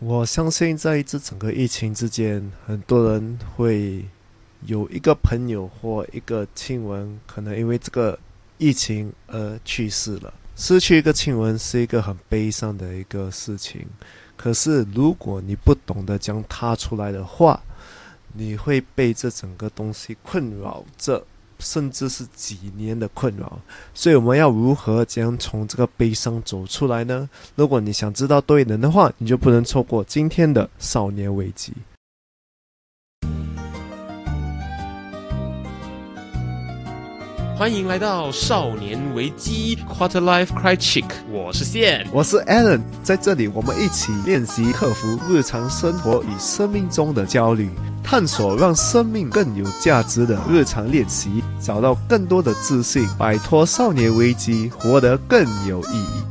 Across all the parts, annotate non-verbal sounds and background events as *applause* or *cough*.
我相信在这整个疫情之间，很多人会有一个朋友或一个亲人，可能因为这个疫情而去世了。失去一个亲人是一个很悲伤的一个事情。可是如果你不懂得将它出来的话，你会被这整个东西困扰着。甚至是几年的困扰，所以我们要如何将从这个悲伤走出来呢？如果你想知道对人的话，你就不能错过今天的少年危机。欢迎来到少年危机 Quarter Life Cry Chick，我是线，我是 Alan，在这里我们一起练习克服日常生活与生命中的焦虑。探索让生命更有价值的日常练习，找到更多的自信，摆脱少年危机，活得更有意义。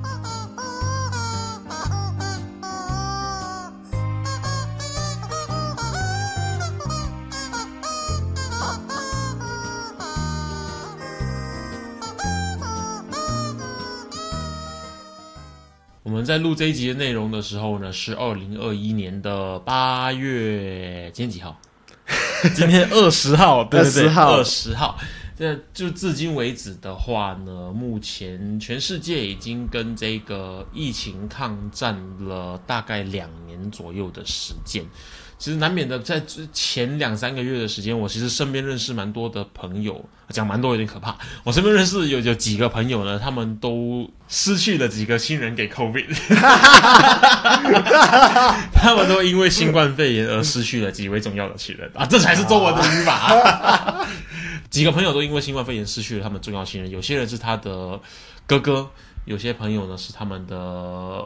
我们在录这一集的内容的时候呢，是二零二一年的八月，今天几号？*laughs* 今天二十号，对对对，二十号。这就至今为止的话呢，目前全世界已经跟这个疫情抗战了大概两年左右的时间。其实难免的，在前两三个月的时间，我其实身边认识蛮多的朋友，讲蛮多有点可怕。我身边认识有有几个朋友呢，他们都失去了几个亲人给 COVID，他们都因为新冠肺炎而失去了几位重要的亲人啊，这才是中文的语法。几个朋友都因为新冠肺炎失去了他们重要亲人，有些人是他的哥哥，有些朋友呢是他们的。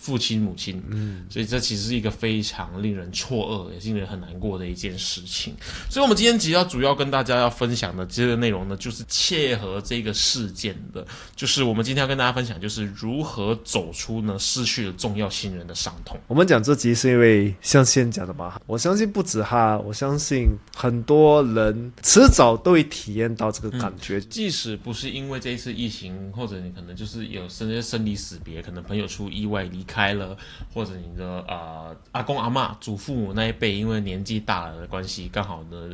父亲、母亲，嗯，所以这其实是一个非常令人错愕，也是令人很难过的一件事情。所以，我们今天其实要主要跟大家要分享的这个内容呢，就是切合这个事件的，就是我们今天要跟大家分享，就是如何走出呢失去了重要亲人的伤痛。我们讲这集是因为像先讲的吧，我相信不止哈，我相信很多人迟早都会体验到这个感觉，即使不是因为这一次疫情，或者你可能就是有生生离死别，可能朋友出意外离。开了，或者你的呃阿公阿妈、祖父母那一辈，因为年纪大了的关系，刚好呢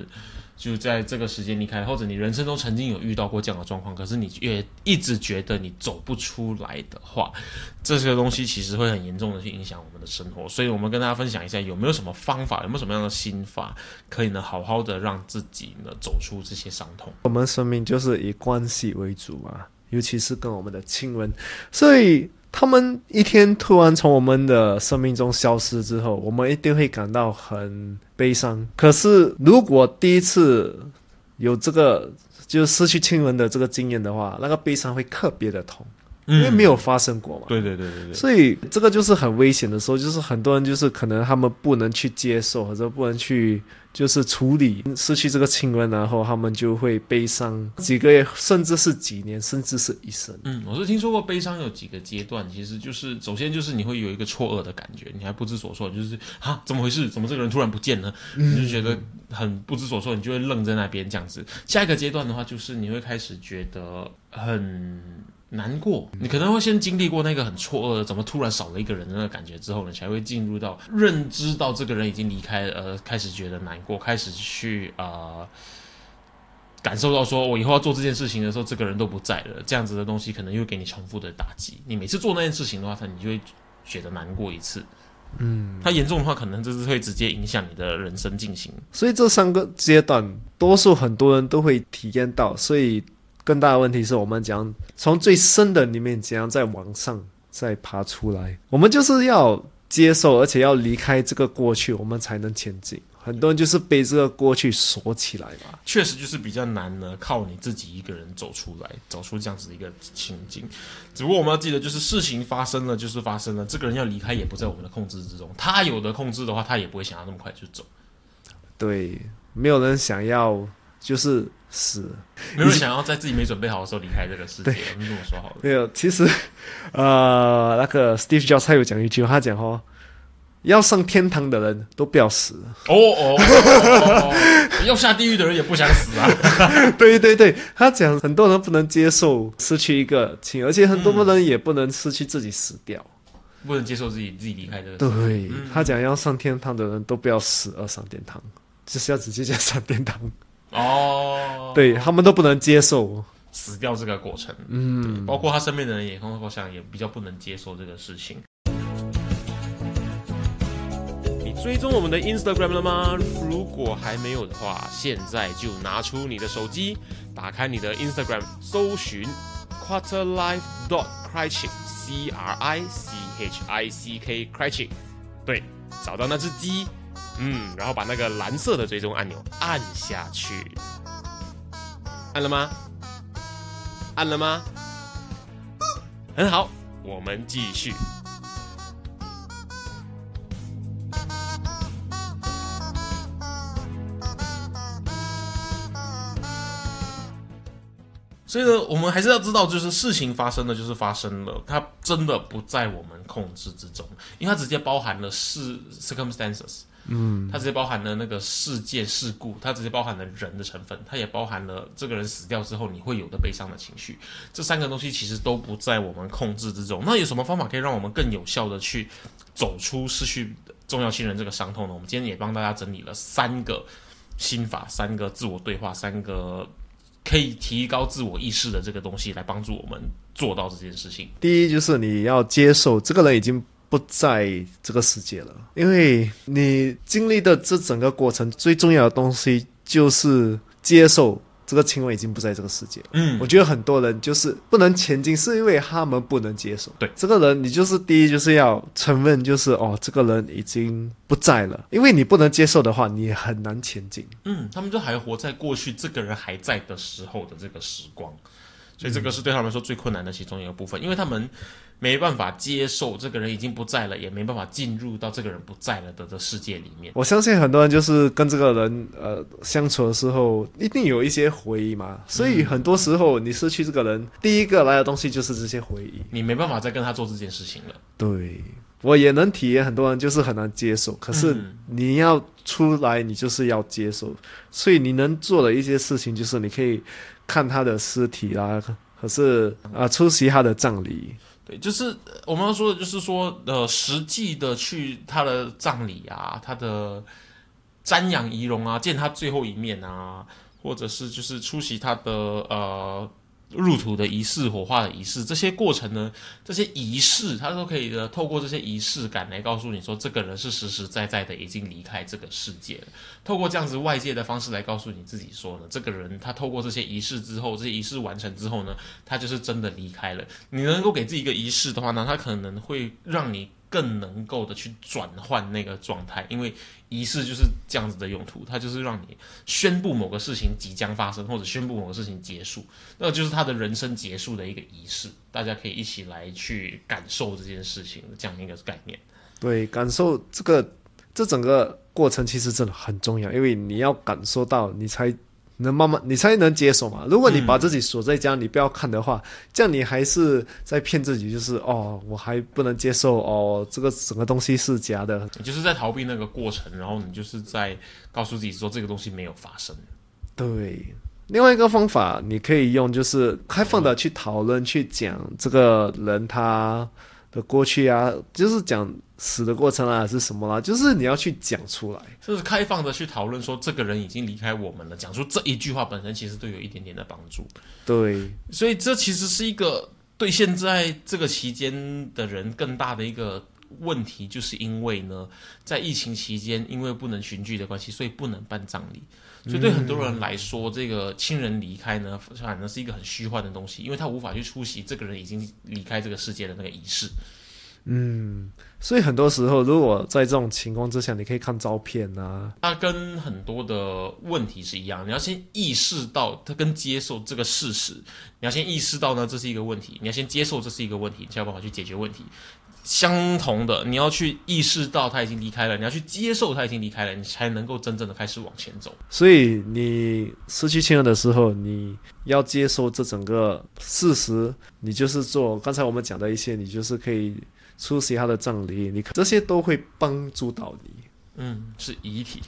就在这个时间离开，或者你人生中曾经有遇到过这样的状况，可是你也一直觉得你走不出来的话，这些东西其实会很严重的去影响我们的生活。所以，我们跟大家分享一下，有没有什么方法，有没有什么样的心法，可以呢好好的让自己呢走出这些伤痛。我们生命就是以关系为主嘛，尤其是跟我们的亲人，所以。他们一天突然从我们的生命中消失之后，我们一定会感到很悲伤。可是，如果第一次有这个就是失去亲人的这个经验的话，那个悲伤会特别的痛，因为没有发生过嘛。对对对对对。所以，这个就是很危险的时候，就是很多人就是可能他们不能去接受，或者不能去。就是处理失去这个亲人，然后他们就会悲伤几个月，甚至是几年，甚至是一生。嗯，我是听说过悲伤有几个阶段，其实就是首先就是你会有一个错愕的感觉，你还不知所措，就是啊怎么回事？怎么这个人突然不见了？你就觉得很不知所措，你就会愣在那边这样子。下一个阶段的话，就是你会开始觉得很。难过，你可能会先经历过那个很错愕，怎么突然少了一个人的那个感觉之后你，才会进入到认知到这个人已经离开，呃，开始觉得难过，开始去呃感受到说我以后要做这件事情的时候，这个人都不在了，这样子的东西可能又给你重复的打击。你每次做那件事情的话，他你就会觉得难过一次。嗯，它严重的话，可能就是会直接影响你的人生进行。所以这三个阶段，多数很多人都会体验到，所以。更大的问题是我们讲从最深的里面怎样再往上再爬出来，我们就是要接受，而且要离开这个过去，我们才能前进。很多人就是被这个过去锁起来吧，确实就是比较难呢，靠你自己一个人走出来，走出这样子的一个情境。只不过我们要记得，就是事情发生了就是发生了，这个人要离开也不在我们的控制之中。他有的控制的话，他也不会想要那么快就走。对，没有人想要。就是死，没有想要在自己没准备好的时候离开这个世界。你跟我说好了。没有，其实，呃，那个 Steve Jobs 他有讲一句话，讲哦，要上天堂的人都不要死。哦哦，要下地狱的人也不想死啊。对对对，他讲很多人不能接受失去一个亲，而且很多人也不能失去自己死掉。不能接受自己自己离开这个。对、嗯他讲要上天堂的人都不要死而上天堂，就是要直接讲上天堂。哦，对他们都不能接受。死掉这个过程，嗯，包括他身边的人也，我想也比较不能接受这个事情。你追踪我们的 Instagram 了吗？如果还没有的话，现在就拿出你的手机，打开你的 Instagram，搜寻 Quarter Life dot Criching C R I C H I C K Criching，对，找到那只鸡，嗯，然后把那个蓝色的追踪按钮按下去，按了吗？按了吗？很好，我们继续。所以呢，我们还是要知道，就是事情发生了，就是发生了，它真的不在我们控制之中，因为它直接包含了事 circumstances，嗯，它直接包含了那个事件事故，它直接包含了人的成分，它也包含了这个人死掉之后你会有的悲伤的情绪，这三个东西其实都不在我们控制之中。那有什么方法可以让我们更有效的去走出失去重要亲人这个伤痛呢？我们今天也帮大家整理了三个心法，三个自我对话，三个。可以提高自我意识的这个东西，来帮助我们做到这件事情。第一就是你要接受这个人已经不在这个世界了，因为你经历的这整个过程最重要的东西就是接受这个亲吻已经不在这个世界了。嗯我觉得很多人就是不能前进，是因为他们不能接受。对这个人，你就是第一就是要承认，就是哦，这个人已经不在了，因为你不能接受的话，你很难前进。嗯，他们就还活在过去这个人还在的时候的这个时光，所以这个是对他们来说最困难的其中一个部分，因为他们没办法接受这个人已经不在了，也没办法进入到这个人不在了的的世界里面。我相信很多人就是跟这个人呃相处的时候，一定有一些回忆嘛，所以很多时候你失去这个人，第一个来的东西就是这些回忆。你没办法再跟他做这件事情了。对，我也能体验，很多人就是很难接受，可是嗯你要出来，你就是要接受，所以你能做的一些事情就是你可以看他的尸体啦，可是啊、出席他的葬礼。对，就是我们要说的，就是说，呃，实际的去他的葬礼啊，他的瞻仰仪容啊，见他最后一面啊，或者是就是出席他的呃入土的仪式、火化的仪式，这些过程呢，这些仪式，他都可以呃透过这些仪式感来告诉你说，这个人是实实在在的已经离开这个世界了。透过这样子外界的方式来告诉你自己说呢，这个人他透过这些仪式之后，这些仪式完成之后呢，他就是真的离开了。你能够给自己一个仪式的话呢，他可能会让你更能够的去转换那个状态，因为仪式就是这样子的用途，它就是让你宣布某个事情即将发生，或者宣布某个事情结束，那就是他的人生结束的一个仪式。大家可以一起来去感受这件事情这样一个概念。对，感受这个这整个过程其实真的很重要，因为你要感受到，你才能慢慢，你才能接受嘛。如果你把自己锁在家，你不要看的话，这样你还是在骗自己，就是哦，我还不能接受哦，这个整个东西是假的。你就是在逃避那个过程，然后你就是在告诉自己说这个东西没有发生。对，另外一个方法你可以用，就是开放的去讨论、去讲这个人他的过去啊，就是讲死的过程啊，还是什么啦，就是你要去讲出来。就是开放的去讨论说这个人已经离开我们了，讲出这一句话本身其实都有一点点的帮助。对，所以这其实是一个对现在这个期间的人更大的一个问题，就是因为呢，在疫情期间，因为不能群聚的关系，所以不能办葬礼。所以对很多人来说，这个亲人离开呢，反而是一个很虚幻的东西，因为他无法去出席这个人已经离开这个世界的那个仪式。嗯，所以很多时候，如果在这种情况之下，你可以看照片啊，它跟很多的问题是一样，你要先意识到它跟接受这个事实，你要先意识到呢这是一个问题，你要先接受这是一个问题，你才有办法去解决问题。相同的，你要去意识到他已经离开了，你要去接受他已经离开了，你才能够真正的开始往前走。所以你失去亲人的时候，你要接受这整个事实，你就是做刚才我们讲的一些，你就是可以出席他的葬礼，你这些都会帮助到你。嗯，是遗体，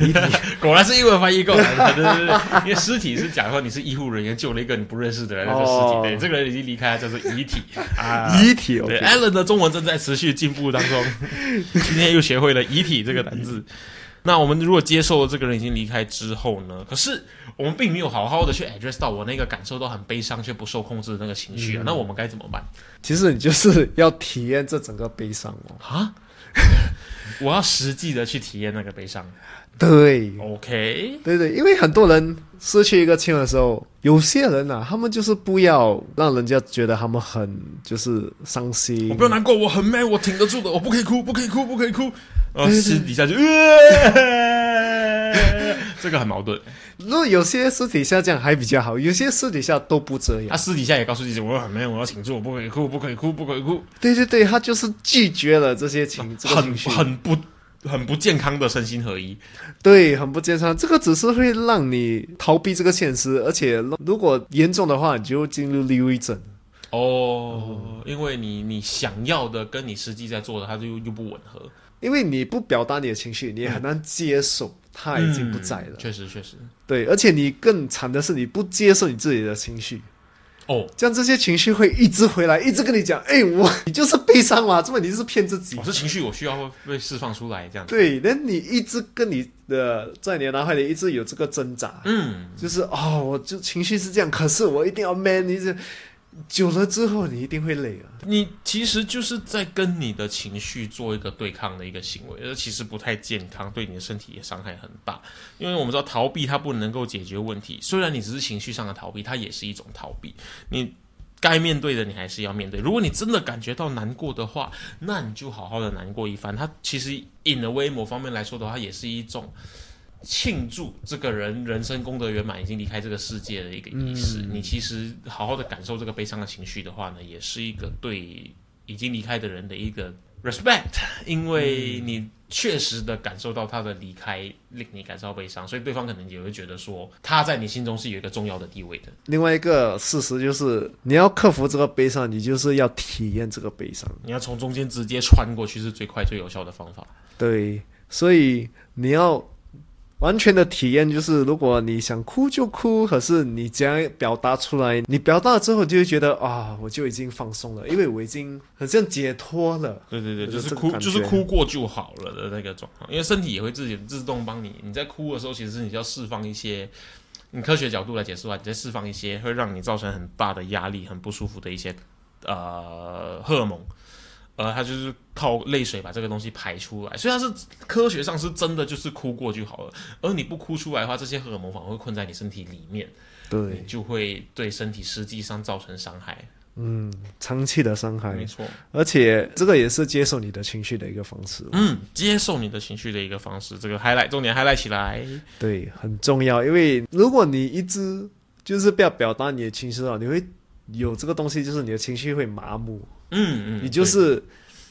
遗体。*laughs* 果然是英文翻译过来的，对对对，因为尸体是讲说你是医护人员救了一个你不认识的人，那叫尸体，这个人已经离开了，叫做遗体。啊。遗体对 OK，，Allen 的中文正在持续进步当中，今天又学会了“遗体”这个单字。那我们如果接受了这个人已经离开之后呢？可是我们并没有好好的去 address 到我那个感受到很悲伤却不受控制的那个情绪啊，那我们该怎么办其实你就是要体验这整个悲伤哦。啊？*laughs* 我要实际的去体验那个悲伤。对，OK，对对，因为很多人失去一个亲人的时候，有些人啊，他们就是不要让人家觉得他们很就是伤心。我不要难过，我很 man，我挺得住的，我不可以哭，不可以哭，不可以哭。然后对对私底下就，*laughs* 这个很矛盾。如果有些私底下这样还比较好，有些私底下都不这样他。私底下也告诉自己，我很 man，我要挺住，我不可以哭，不可以哭，不可以哭，对对对，他就是拒绝了这些情这个很很不很不健康的身心合一。对，很不健康。这个只是会让你逃避这个现实，而且如果严重的话，你就进入抑郁症。哦，因为你你想要的跟你实际在做的，它就又不吻合。因为你不表达你的情绪，你也很难接受他已经不在了。嗯确实确实。对，而且你更惨的是，你不接受你自己的情绪，哦，这样这些情绪会一直回来，一直跟你讲，哎，我你就是悲伤嘛，这么你就是骗自己我。这情绪我需要被释放出来，这样子。对，那你一直跟你的在你的脑海里一直有这个挣扎，嗯，就是哦，我就情绪是这样，可是我一定要 man，你这久了之后你一定会累啊。你其实就是在跟你的情绪做一个对抗的一个行为，而其实不太健康，对你的身体也伤害很大。因为我们知道逃避它不能够解决问题，虽然你只是情绪上的逃避，它也是一种逃避。你该面对的你还是要面对。如果你真的感觉到难过的话，那你就好好的难过一番。它其实 in a way 某方面来说的话，也是一种。庆祝这个人人生功德圆满，已经离开这个世界的一个仪式。你其实好好的感受这个悲伤的情绪的话呢，也是一个对已经离开的人的一个 respect，*laughs* 因为你确实的感受到他的离开，令你感受到悲伤，所以对方可能也会觉得说他在你心中是有一个重要的地位的。另外一个事实就是，你要克服这个悲伤，你就是要体验这个悲伤。你要从中间直接穿过去是最快最有效的方法。对，所以你要完全的体验，就是如果你想哭就哭，可是你这样表达出来，你表达了之后，就会觉得啊，我就已经放松了，因为我已经很像解脱了。对对对，就就是是哭，就是哭过就好了的那个状况，因为身体也会自己自动帮你。你在哭的时候，其实是你要释放一些，你科学角度来解释的话，你在释放一些会让你造成很大的压力、很不舒服的一些呃荷尔蒙，呃，它就是靠泪水把这个东西排出来，所以它是科学上是真的就是哭过就好了。而你不哭出来的话，这些荷尔蒙反而会困在你身体里面，对，就会对身体实际上造成伤害。嗯，长期的伤害没，错。而且这个也是接受你的情绪的一个方式。嗯，接受你的情绪的一个方式，这个 highlight 重点 highlight 起来。对，很重要，因为如果你一直就是不要表达你的情绪啊，你会有这个东西，就是你的情绪会麻木，嗯嗯，你就是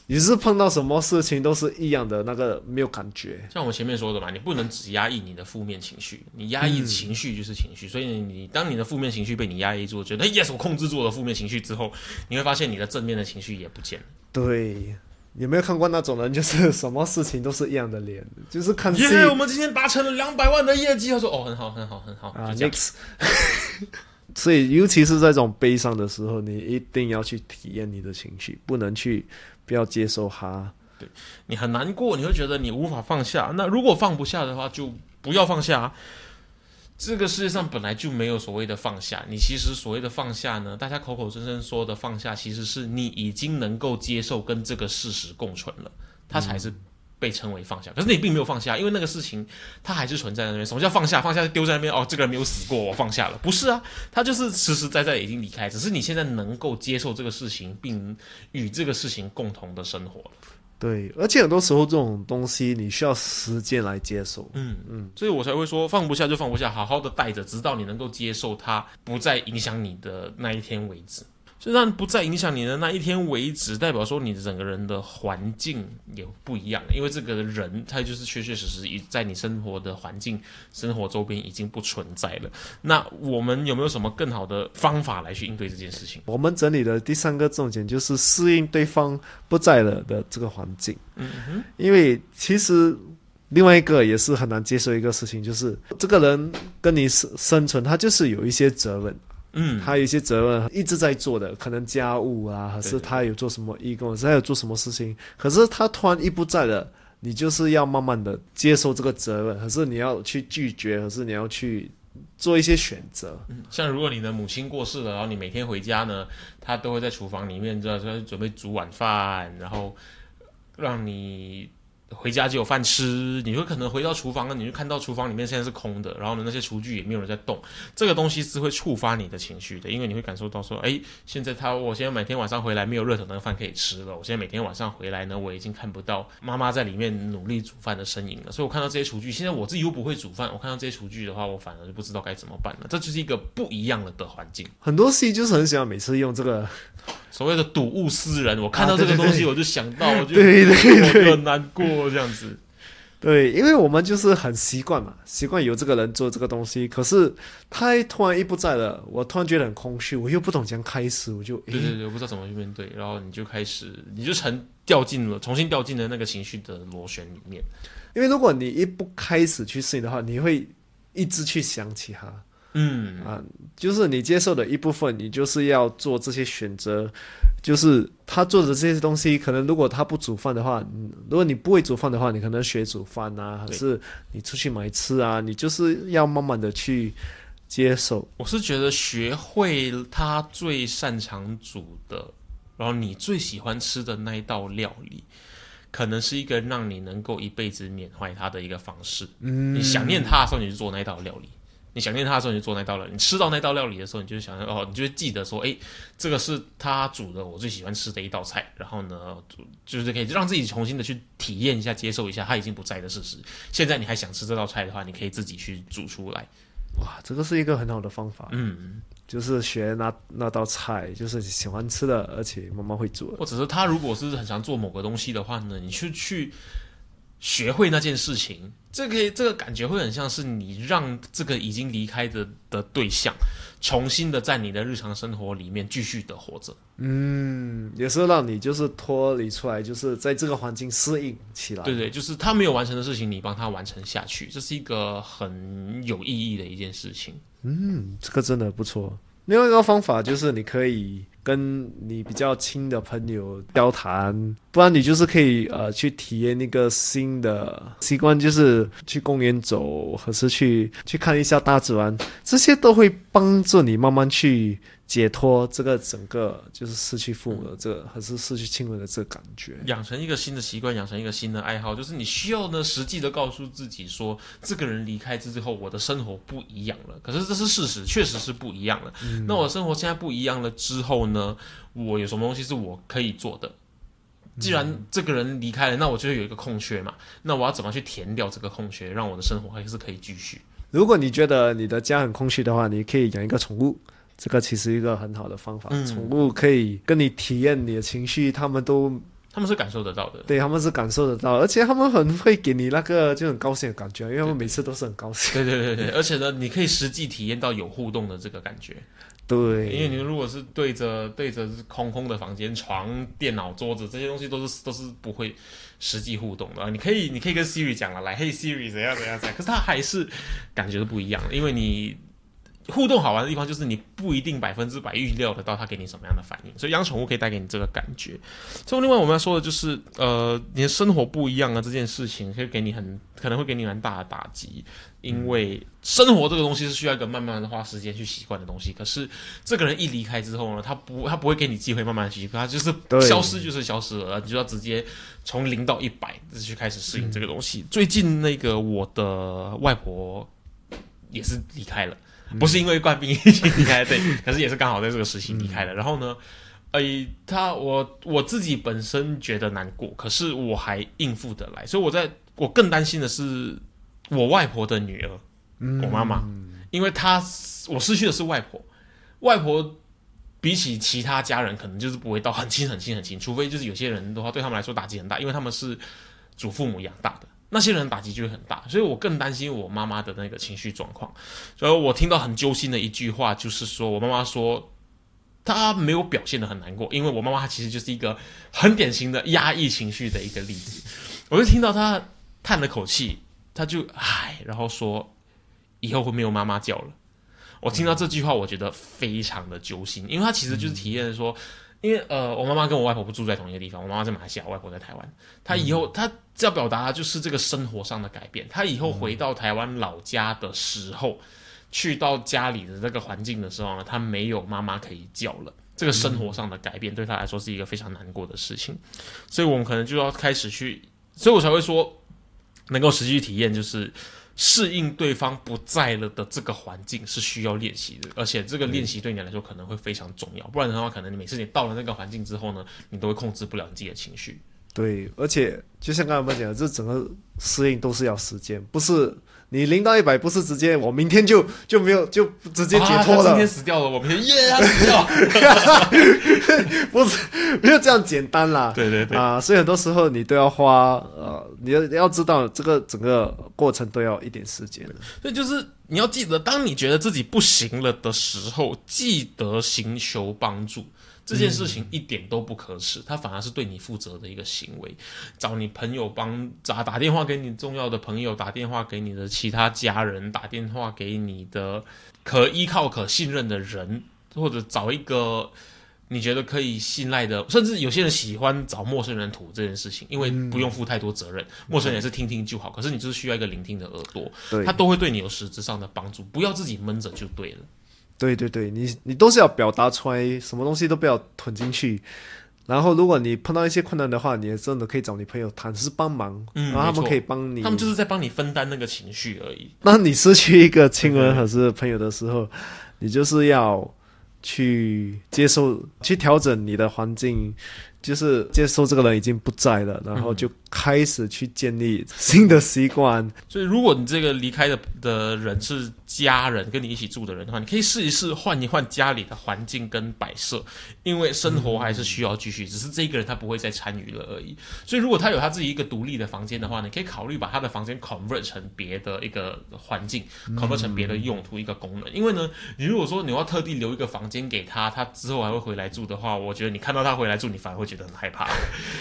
你是碰到什么事情都是一样的那个没有感觉。像我们前面说的嘛，你不能只压抑你的负面情绪，你压抑情绪就是情绪，所以你当你的负面情绪被你压抑住，觉得哎 yes 我控制住我的负面情绪之后，你会发现你的正面的情绪也不见了。对，有没有看过那种人，就是什么事情都是一样的脸，就是看戏耶、我们今天达成了两百万的业绩，他说哦很好很好很好，啊。，next。所以，尤其是在这种悲伤的时候，你一定要去体验你的情绪，不能去不要接受它。对你很难过，你会觉得你无法放下。那如果放不下的话，就不要放下。这个世界上本来就没有所谓的放下，你其实所谓的放下呢，大家口口声声说的放下，其实是你已经能够接受跟这个事实共存了，它才是被称为放下。可是你并没有放下，因为那个事情它还是存在在那边。什么叫放下？放下就丢在那边哦，这个人没有死过，我放下了。不是啊，他就是实实在在已经离开，只是你现在能够接受这个事情，并与这个事情共同的生活了。对，而且很多时候这种东西你需要时间来接受。嗯嗯，所以我才会说放不下就放不下，好好的带着，直到你能够接受它不再影响你的那一天为止。就让不再影响你的那一天为止，代表说你整个人的环境也不一样，因为这个人他就是确确实实已在你生活的环境、生活周边已经不存在了。那我们有没有什么更好的方法来去应对这件事情？我们整理的第三个重点就是适应对方不在了的这个环境，嗯哼，因为其实另外一个也是很难接受一个事情，就是这个人跟你生生存，他就是有一些责任，嗯，他有一些责任一直在做的，可能家务啊，还是他有做什么义工，还是他有做什么事情，可是他突然一不在了，你就是要慢慢的接受这个责任，可是你要去拒绝，可是你要去做一些选择。像如果你的母亲过世了，然后你每天回家呢，他都会在厨房里面知道说准备煮晚饭，然后让你回家就有饭吃。你会可能回到厨房呢，你就看到厨房里面现在是空的，然后呢那些厨具也没有人在动。这个东西是会触发你的情绪的，因为你会感受到说，哎，现在他我现在每天晚上回来没有热腾腾的饭可以吃了，我现在每天晚上回来呢，我已经看不到妈妈在里面努力煮饭的身影了。所以我看到这些厨具，现在我自己又不会煮饭，我看到这些厨具的话，我反而就不知道该怎么办了。这就是一个不一样的的环境。很多戏就是很喜欢每次用这个，所谓的睹物思人，我看到这个东西我就想到，*laughs* 我就对对对我很难过这样子。对，因为我们就是很习惯嘛，习惯有这个人做这个东西，可是他突然一不在了，我突然觉得很空虚，我又不懂怎样开始，我就诶对对对，我不知道怎么去面对，然后你就开始，你就沉掉进了，重新掉进了那个情绪的螺旋里面。因为如果你一不开始去适应的话，你会一直去想起他嗯，啊，就是你接受的一部分，你就是要做这些选择。就是他做的这些东西，可能如果他不煮饭的话，嗯如果你不会煮饭的话，你可能学煮饭啊，还是你出去买吃啊，你就是要慢慢的去接受。我是觉得学会他最擅长煮的，然后你最喜欢吃的那一道料理，可能是一个让你能够一辈子缅怀他的一个方式。嗯，你想念他的时候，你就做那道料理；你想念他的时候，你就做那道料理。你吃到那道料理的时候，你就想哦，你就会记得说，哎，这个是他煮的我最喜欢吃的一道菜。然后呢，就就是可以让自己重新的去体验一下、接受一下他已经不在的事实。现在你还想吃这道菜的话，你可以自己去煮出来。哇，这个是一个很好的方法，嗯，就是学那那道菜，就是你喜欢吃的，而且妈妈会做。或者是他如果是很想做某个东西的话呢，你去去学会那件事情，这个这个感觉会很像是你让这个已经离开的的对象，重新的在你的日常生活里面继续的活着。嗯，也是让你就是脱离出来，就是在这个环境适应起来。对对，就是他没有完成的事情，你帮他完成下去，这是一个很有意义的一件事情。嗯，这个真的不错。另外一个方法就是你可以跟你比较亲的朋友交谈，不然你就是可以呃去体验那个新的习惯，就是去公园走，或是去去看一下大自然，这些都会帮助你慢慢去解脱这个整个就是失去父母的这个，还是失去亲人的这个感觉。养成一个新的习惯，养成一个新的爱好，就是你需要呢，实际的告诉自己说，这个人离开之后，我的生活不一样了。可是这是事实，确实是不一样了。那我生活现在不一样了之后呢，我有什么东西是我可以做的？既然这个人离开了，那我就有一个空缺嘛，那我要怎么去填掉这个空缺，让我的生活还是可以继续？如果你觉得你的家很空虚的话，你可以养一个宠物，这个其实一个很好的方法。嗯宠物可以跟你体验你的情绪，他们都他们是感受得到的。对他们是感受得到，而且他们很会给你那个就很高兴的感觉，因为他们每次都是很高兴。对对对对，而且呢，你可以实际体验到有互动的这个感觉。对，因为你如果是对着对着空空的房间、床、电脑、桌子这些东西，都是都是不会实际互动的。你可以你可以跟 Siri 讲了，来，嘿 Siri 怎样怎样怎样，可是它还是感觉是不一样，因为你。互动好玩的地方就是你不一定百分之百预料得到它给你什么样的反应，所以养宠物可以带给你这个感觉。最后，另外我们要说的就是，呃，你的生活不一样啊，这件事情会给你很可能会给你蛮大的打击，因为生活这个东西是需要一个慢慢的花时间去习惯的东西。可是这个人一离开之后呢，他不他不会给你机会慢慢习惯，他就是消失就是消失了，你就要直接从零到一百去开始适应这个东西。最近那个我的外婆也是离开了。不是因为冠病疫情离开，对，可是也是刚好在这个时期离开了。然后呢，诶，他我我自己本身觉得难过，可是我还应付得来，所以我在我更担心的是我外婆的女儿，我妈妈，因为她我失去的是外婆，外婆比起其他家人可能就是不会到很亲很亲很亲，除非就是有些人的话对他们来说打击很大，因为他们是祖父母养大的。那些人打击就会很大，所以我更担心我妈妈的那个情绪状况。所以我听到很揪心的一句话，就是说我妈妈说她没有表现的很难过，因为我妈妈她其实就是一个很典型的压抑情绪的一个例子。我就听到她叹了口气，她就唉，然后说以后会没有妈妈叫了。我听到这句话，我觉得非常的揪心，因为她其实就是体验说，因为呃，我妈妈跟我外婆不住在同一个地方，我妈妈在马来西亚，我外婆在台湾。她以后她要表达的就是这个生活上的改变。她以后回到台湾老家的时候，去到家里的这个环境的时候呢，她没有妈妈可以叫了。这个生活上的改变对她来说是一个非常难过的事情，所以我们可能就要开始去，所以我才会说，能够实际体验就是适应对方不在了的这个环境是需要练习的，而且这个练习对你来说可能会非常重要，不然的话，可能你每次你到了那个环境之后呢，你都会控制不了你自己的情绪。对，而且就像刚才我们讲的，这整个适应都是要时间，不是你零到一百，不是直接我明天就就没有就直接解脱了。今天死掉了，我明天耶，他死掉，*laughs* 不是没有这样简单啦。对对对啊，所以很多时候你都要花呃，你要要知道这个整个过程都要一点时间。所以就是你要记得，当你觉得自己不行了的时候，记得寻求帮助。这件事情一点都不可耻，他反而是对你负责的一个行为。找你朋友帮打打电话给你重要的朋友，打电话给你的其他家人，打电话给你的可依靠、可信任的人，或者找一个你觉得可以信赖的，甚至有些人喜欢找陌生人吐这件事情，因为不用负太多责任，陌生人也是听听就好。可是你就是需要一个聆听的耳朵，他都会对你有实质上的帮助。不要自己闷着就对了。对对对，你你都是要表达出来，什么东西都不要吞进去。然后，如果你碰到一些困难的话，你也真的可以找你朋友谈，是帮忙，然后他们可以帮你，他们就是在帮你分担那个情绪而已。当你失去一个亲人 *laughs* 还是朋友的时候，你就是要去接受，去调整你的环境。就是接受这个人已经不在了，然后就开始去建立新的习惯。所以，如果你这个离开的的人是家人，跟你一起住的人的话，你可以试一试换一换家里的环境跟摆设，因为生活还是需要继续，只是这个人他不会再参与了而已。所以，如果他有他自己一个独立的房间的话，你可以考虑把他的房间 convert 成别的一个环境，convert 成别的用途一个功能。因为呢，你如果说你要特地留一个房间给他，他之后还会回来住的话，我觉得你看到他回来住，你反而会。觉得很害怕，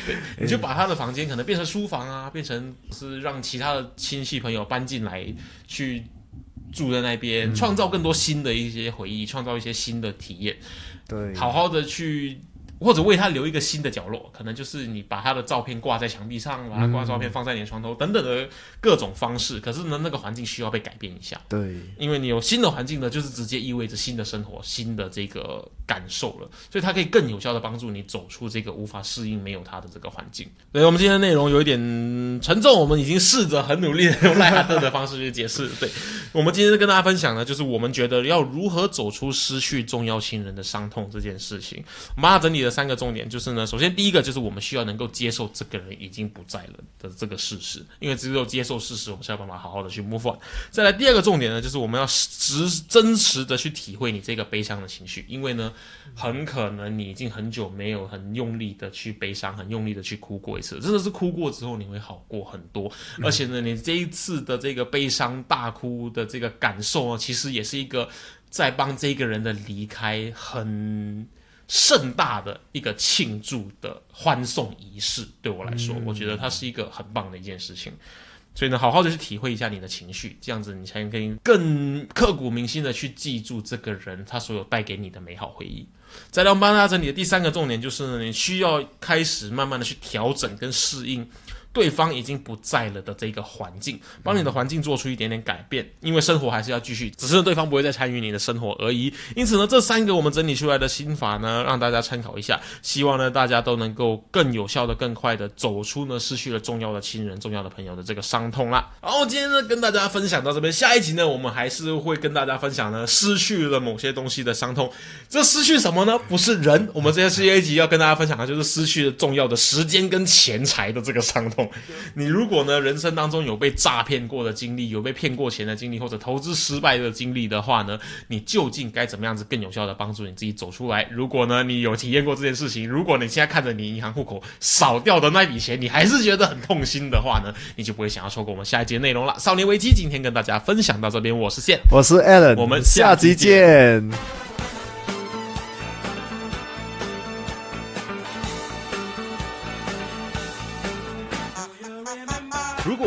对，你就把他的房间可能变成书房啊，变成是让其他的亲戚朋友搬进来去住在那边，创造更多新的一些回忆，创造一些新的体验，对，好好的去。或者为他留一个新的角落，可能就是你把他的照片挂在墙壁上，把他挂照片放在你的床头等等的各种方式。可是呢，那个环境需要被改变一下。对，因为你有新的环境呢，就是直接意味着新的生活、新的这个感受了。所以它可以更有效的帮助你走出这个无法适应没有他的这个环境。所以我们今天的内容有一点沉重，我们已经试着很努力的用赖哈特的方式去解释。对，我们今天跟大家分享呢，就是我们觉得要如何走出失去重要亲人的伤痛这件事情。我们把它整理了。三个重点就是呢，首先第一个就是我们需要能够接受这个人已经不在了的这个事实，因为只有接受事实，我们才有办法好好的去 move on。再来第二个重点呢，就是我们要实真实的去体会你这个悲伤的情绪，因为呢，很可能你已经很久没有很用力的去悲伤，很用力的去哭过一次，真的是哭过之后你会好过很多。而且呢，你这一次的这个悲伤大哭的这个感受啊，其实也是一个在帮这个人的离开很。盛大的一个庆祝的欢送仪式，对我来说，我觉得它是一个很棒的一件事情。所以呢，好好的去体会一下你的情绪，这样子你才可以更刻骨铭心的去记住这个人他所有带给你的美好回忆。再来，我们帮大家整理的第三个重点就是呢，你需要开始慢慢的去调整跟适应。对方已经不在了的这个环境，帮你的环境做出一点点改变，因为生活还是要继续，只是对方不会再参与你的生活而已。因此呢，这三个我们整理出来的心法呢，让大家参考一下，希望呢大家都能够更有效的、更快的走出呢失去了重要的亲人、重要的朋友的这个伤痛啦。好，今天呢跟大家分享到这边，下一集呢我们还是会跟大家分享呢失去了某些东西的伤痛。这失去什么呢？不是人，我们这下一集要跟大家分享的就是失去了重要的时间跟钱财的这个伤痛。你如果呢，人生当中有被诈骗过的经历，有被骗过钱的经历，或者投资失败的经历的话呢，你究竟该怎么样子更有效的帮助你自己走出来？如果呢，你有体验过这件事情，如果你现在看着你银行户口少掉的那笔钱，你还是觉得很痛心的话呢，你就不会想要错过我们下一节内容了。少年危机今天跟大家分享到这边，我是线，我是 Alan，我们下集见。